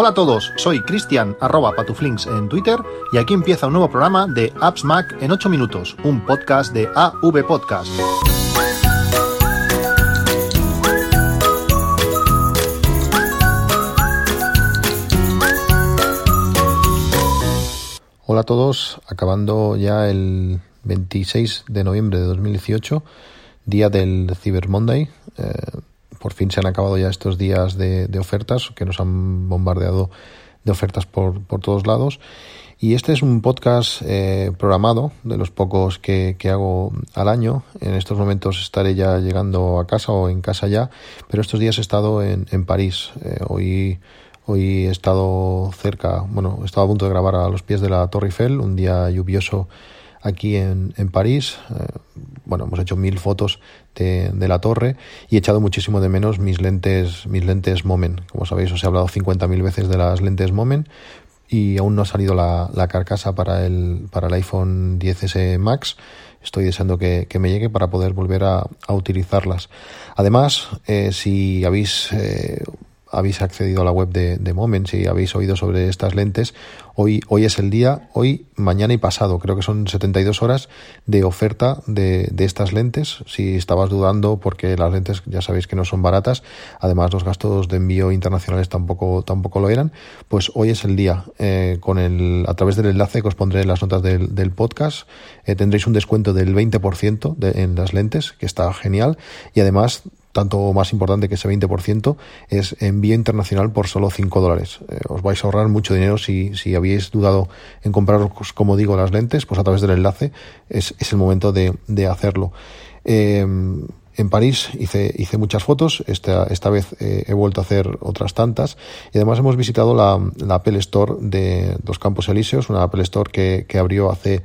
Hola a todos, soy Cristian arroba patuflinks en Twitter y aquí empieza un nuevo programa de Apps Mac en 8 minutos, un podcast de AV Podcast. Hola a todos, acabando ya el 26 de noviembre de 2018, día del Cyber Monday. Eh, por fin se han acabado ya estos días de, ofertas que nos han bombardeado de ofertas por, por todos lados. Y este es un podcast eh, programado, de los pocos que, hago al año. En estos momentos estaré ya llegando a casa o en casa ya, pero estos días he estado en, en París. Eh, hoy, hoy he estado cerca, bueno, he estado a punto de grabar a los pies de la Torre Eiffel, un día lluvioso aquí en, en París. Eh, bueno, hemos hecho mil fotos de, de, la torre y he echado muchísimo de menos mis lentes, mis lentes Moment. Como sabéis, os he hablado 50.000 veces de las lentes Moment y aún no ha salido la, la, carcasa para el, para el iPhone 10S Max. Estoy deseando que, que me llegue para poder volver a, a utilizarlas. Además, eh, si habéis eh, habéis accedido a la web de, de Moment, si habéis oído sobre estas lentes, hoy, hoy es el día, hoy, mañana y pasado, creo que son 72 horas de oferta de, de estas lentes. Si estabas dudando, porque las lentes ya sabéis que no son baratas, además los gastos de envío internacionales tampoco, tampoco lo eran, pues hoy es el día. Eh, con el, a través del enlace que os pondré en las notas del, del podcast, eh, tendréis un descuento del 20% de, en las lentes, que está genial, y además tanto más importante que ese 20%, es envío internacional por solo 5 dólares. Eh, os vais a ahorrar mucho dinero si, si habíais dudado en compraros, como digo, las lentes, pues a través del enlace es, es el momento de, de hacerlo. Eh, en París hice, hice muchas fotos, esta, vez eh, he vuelto a hacer otras tantas. Y además hemos visitado la, Apple Store de los Campos Elíseos, una Apple Store que, abrió hace,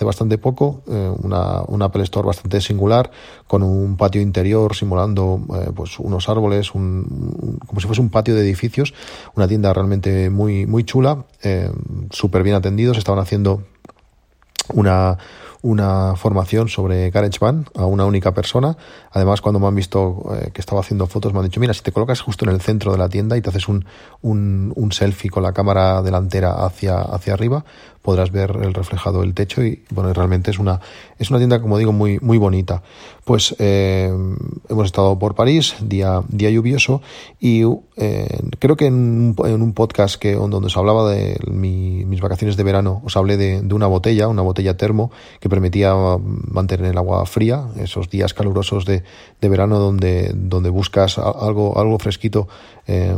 bastante poco, eh, una, Apple Store bastante singular, con un patio interior simulando eh, pues unos árboles, como si fuese un patio de edificios, una tienda realmente muy, muy chula, súper bien atendidos, estaban haciendo una una formación sobre GarageBand a una única persona. Además, cuando me han visto eh, que estaba haciendo fotos, me han dicho, mira, si te colocas justo en el centro de la tienda y te haces un, un, un selfie con la cámara delantera hacia, hacia arriba, podrás ver el reflejado del techo y bueno realmente es una es una tienda como digo muy muy bonita pues eh, hemos estado por París día día lluvioso y eh, creo que en, en, un podcast que donde os hablaba de mi, mis vacaciones de verano os hablé de, de, una botella una botella termo que permitía mantener el agua fría esos días calurosos de, de verano donde donde buscas algo algo fresquito eh,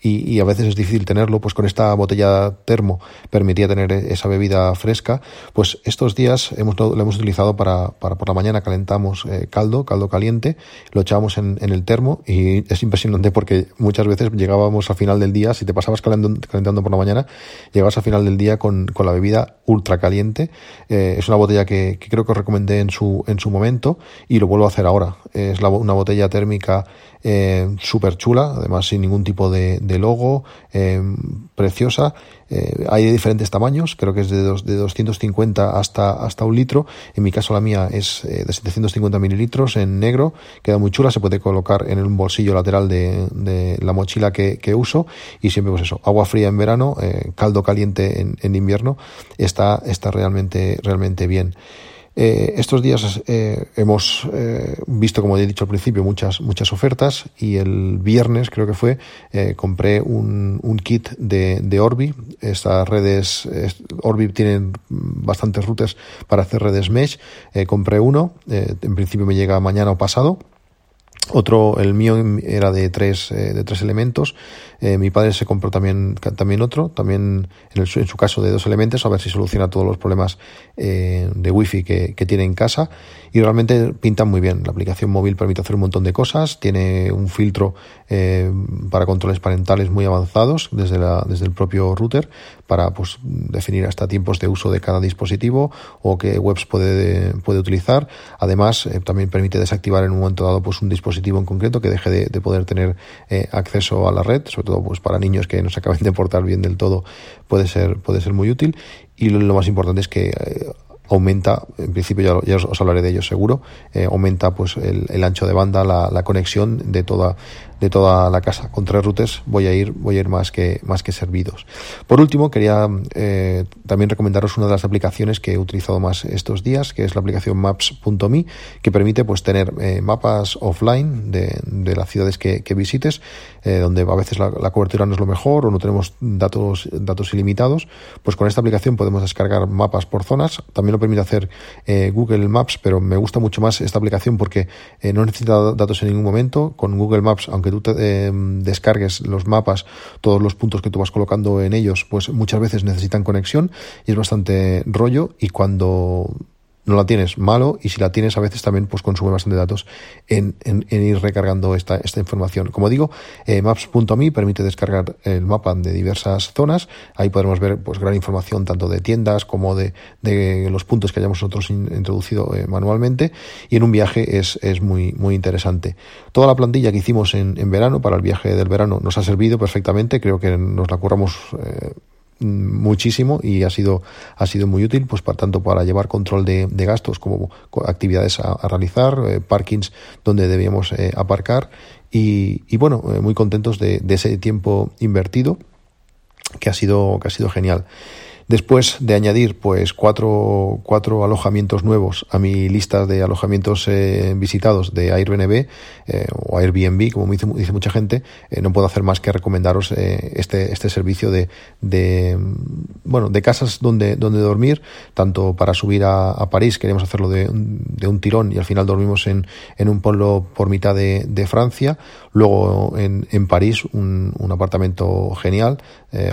y, y, a veces es difícil tenerlo, pues con esta botella termo permitía tener esa bebida fresca, pues estos días hemos, lo, hemos utilizado para, para por la mañana calentamos eh, caldo, caldo caliente, lo echábamos en, en, el termo y es impresionante porque muchas veces llegábamos al final del día, si te pasabas calentando, calentando por la mañana, llegabas al final del día con, con la bebida ultra caliente. Eh, es una botella que, que, creo que os recomendé en su, en su momento y lo vuelvo a hacer ahora. Es la, una botella térmica eh, súper chula, además sin ningún tipo de, de logo, eh, preciosa. Eh, hay de diferentes tamaños, creo que es de, dos, de 250 hasta, hasta un litro. En mi caso la mía es eh, de 750 mililitros en negro, queda muy chula, se puede colocar en un bolsillo lateral de, de la mochila que, que, uso y siempre pues eso, agua fría en verano, caldo caliente en, en invierno, está, está realmente, realmente bien. Eh, estos días eh, hemos eh, visto, como he dicho al principio, muchas, muchas ofertas y el viernes, creo que fue, eh, compré un, un, kit de, de Orbi. Estas redes, Orbi tienen bastantes rutas para hacer redes mesh. Eh, compré uno, eh, en principio me llega mañana o pasado. Otro, el mío era de tres, eh, de tres elementos. Eh, mi padre se compró también, también otro, también en, el, en, su caso de dos elementos, a ver si soluciona todos los problemas eh, de wifi que, que, tiene en casa. Y realmente pintan muy bien. La aplicación móvil permite hacer un montón de cosas. Tiene un filtro eh, para controles parentales muy avanzados desde, la, desde el propio router para pues, definir hasta tiempos de uso de cada dispositivo o qué webs puede, puede utilizar. Además, también permite desactivar en un momento dado pues, un dispositivo en concreto que deje de, de poder tener eh, acceso a la red, sobre todo pues, para niños que no se acaben de portar bien del todo, puede ser, puede ser muy útil. Y lo, lo más importante es que eh, aumenta, en principio ya, ya, os hablaré de ello seguro, eh, aumenta pues el, el, ancho de banda, la, la, conexión de toda de toda la casa. Con tres routers voy a ir, voy a ir más que, más que servidos. Por último, quería eh, también recomendaros una de las aplicaciones que he utilizado más estos días, que es la aplicación Maps.me, que permite pues tener eh, mapas offline de, las ciudades que, visites, eh, donde a veces la, la, cobertura no es lo mejor o no tenemos datos, datos ilimitados. Pues con esta aplicación podemos descargar mapas por zonas. También lo permite hacer eh, Google Maps, pero me gusta mucho más esta aplicación porque no necesita datos en ningún momento. Con Google Maps, aunque tú te, eh, descargues los mapas, todos los puntos que tú vas colocando en ellos, pues muchas veces necesitan conexión y es bastante rollo. Y cuando no la tienes, malo, y si la tienes a veces también pues consume bastante datos en, en, en ir recargando esta, esta información. Como digo, eh, maps.me permite descargar el mapa de diversas zonas, ahí podremos ver pues gran información tanto de tiendas como de, de los puntos que hayamos nosotros in, introducido eh, manualmente, y en un viaje es, es muy, muy interesante. Toda la plantilla que hicimos en, en verano, para el viaje del verano, nos ha servido perfectamente, creo que nos la curramos eh, muchísimo y ha sido ha sido muy útil pues para tanto para llevar control de, gastos como actividades a, a realizar eh, parkings donde debíamos eh, aparcar y, y bueno eh, muy contentos de, de, ese tiempo invertido que ha sido que ha sido genial Después de añadir pues cuatro, cuatro alojamientos nuevos a mi lista de alojamientos eh, visitados de Airbnb eh, o Airbnb, como dice, mucha gente, eh, no puedo hacer más que recomendaros eh, este, este servicio de, de, bueno, de casas donde, donde dormir, tanto para subir a, París, queremos hacerlo de, de, un tirón y al final dormimos en, en un pueblo por mitad de, de Francia, luego en, en París un, un apartamento genial,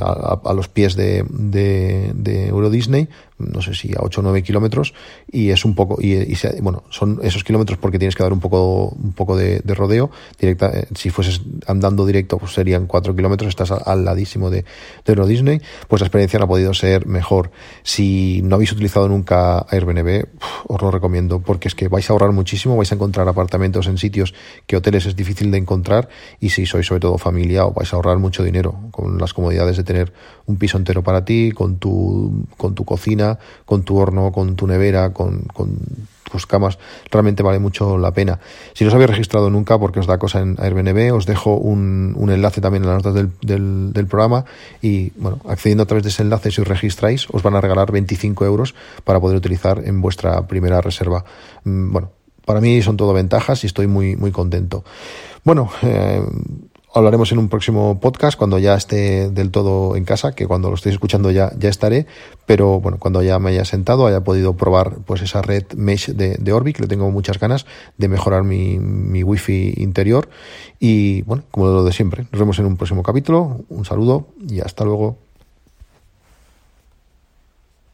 a, a, los pies de, de, de, Euro Disney, no sé si a 8 o 9 kilómetros, y es un poco, y, se, bueno, son esos kilómetros porque tienes que dar un poco, un poco de, de rodeo, directa, eh, si fueses andando directo, pues serían 4 kilómetros, estás al, al ladísimo de, de, Euro Disney, pues la experiencia no ha podido ser mejor. Si no habéis utilizado nunca Airbnb, os lo recomiendo, porque es que vais a ahorrar muchísimo, vais a encontrar apartamentos en sitios que hoteles es difícil de encontrar, y si sois sobre todo familia, os vais a ahorrar mucho dinero con las comodidades de tener un piso entero para ti, con tu, con tu con tu horno, con tu nevera, con, tus camas, realmente vale mucho la pena. Si no os habéis registrado nunca, porque os da cosa en Airbnb, os dejo un, enlace también en las notas del, programa y, bueno, accediendo a través de ese enlace, si os registráis, os van a regalar 25 euros para poder utilizar en vuestra primera reserva. Bueno, para mí son todo ventajas y estoy muy, muy contento. Bueno, eh, hablaremos en un próximo podcast cuando ya esté del todo en casa, que cuando lo estéis escuchando ya, ya estaré, pero bueno, cuando ya me haya sentado, haya podido probar pues esa red mesh de, de Orbi, que le tengo muchas ganas de mejorar mi, mi wifi interior. Y bueno, como lo de siempre, nos vemos en un próximo capítulo, un saludo y hasta luego.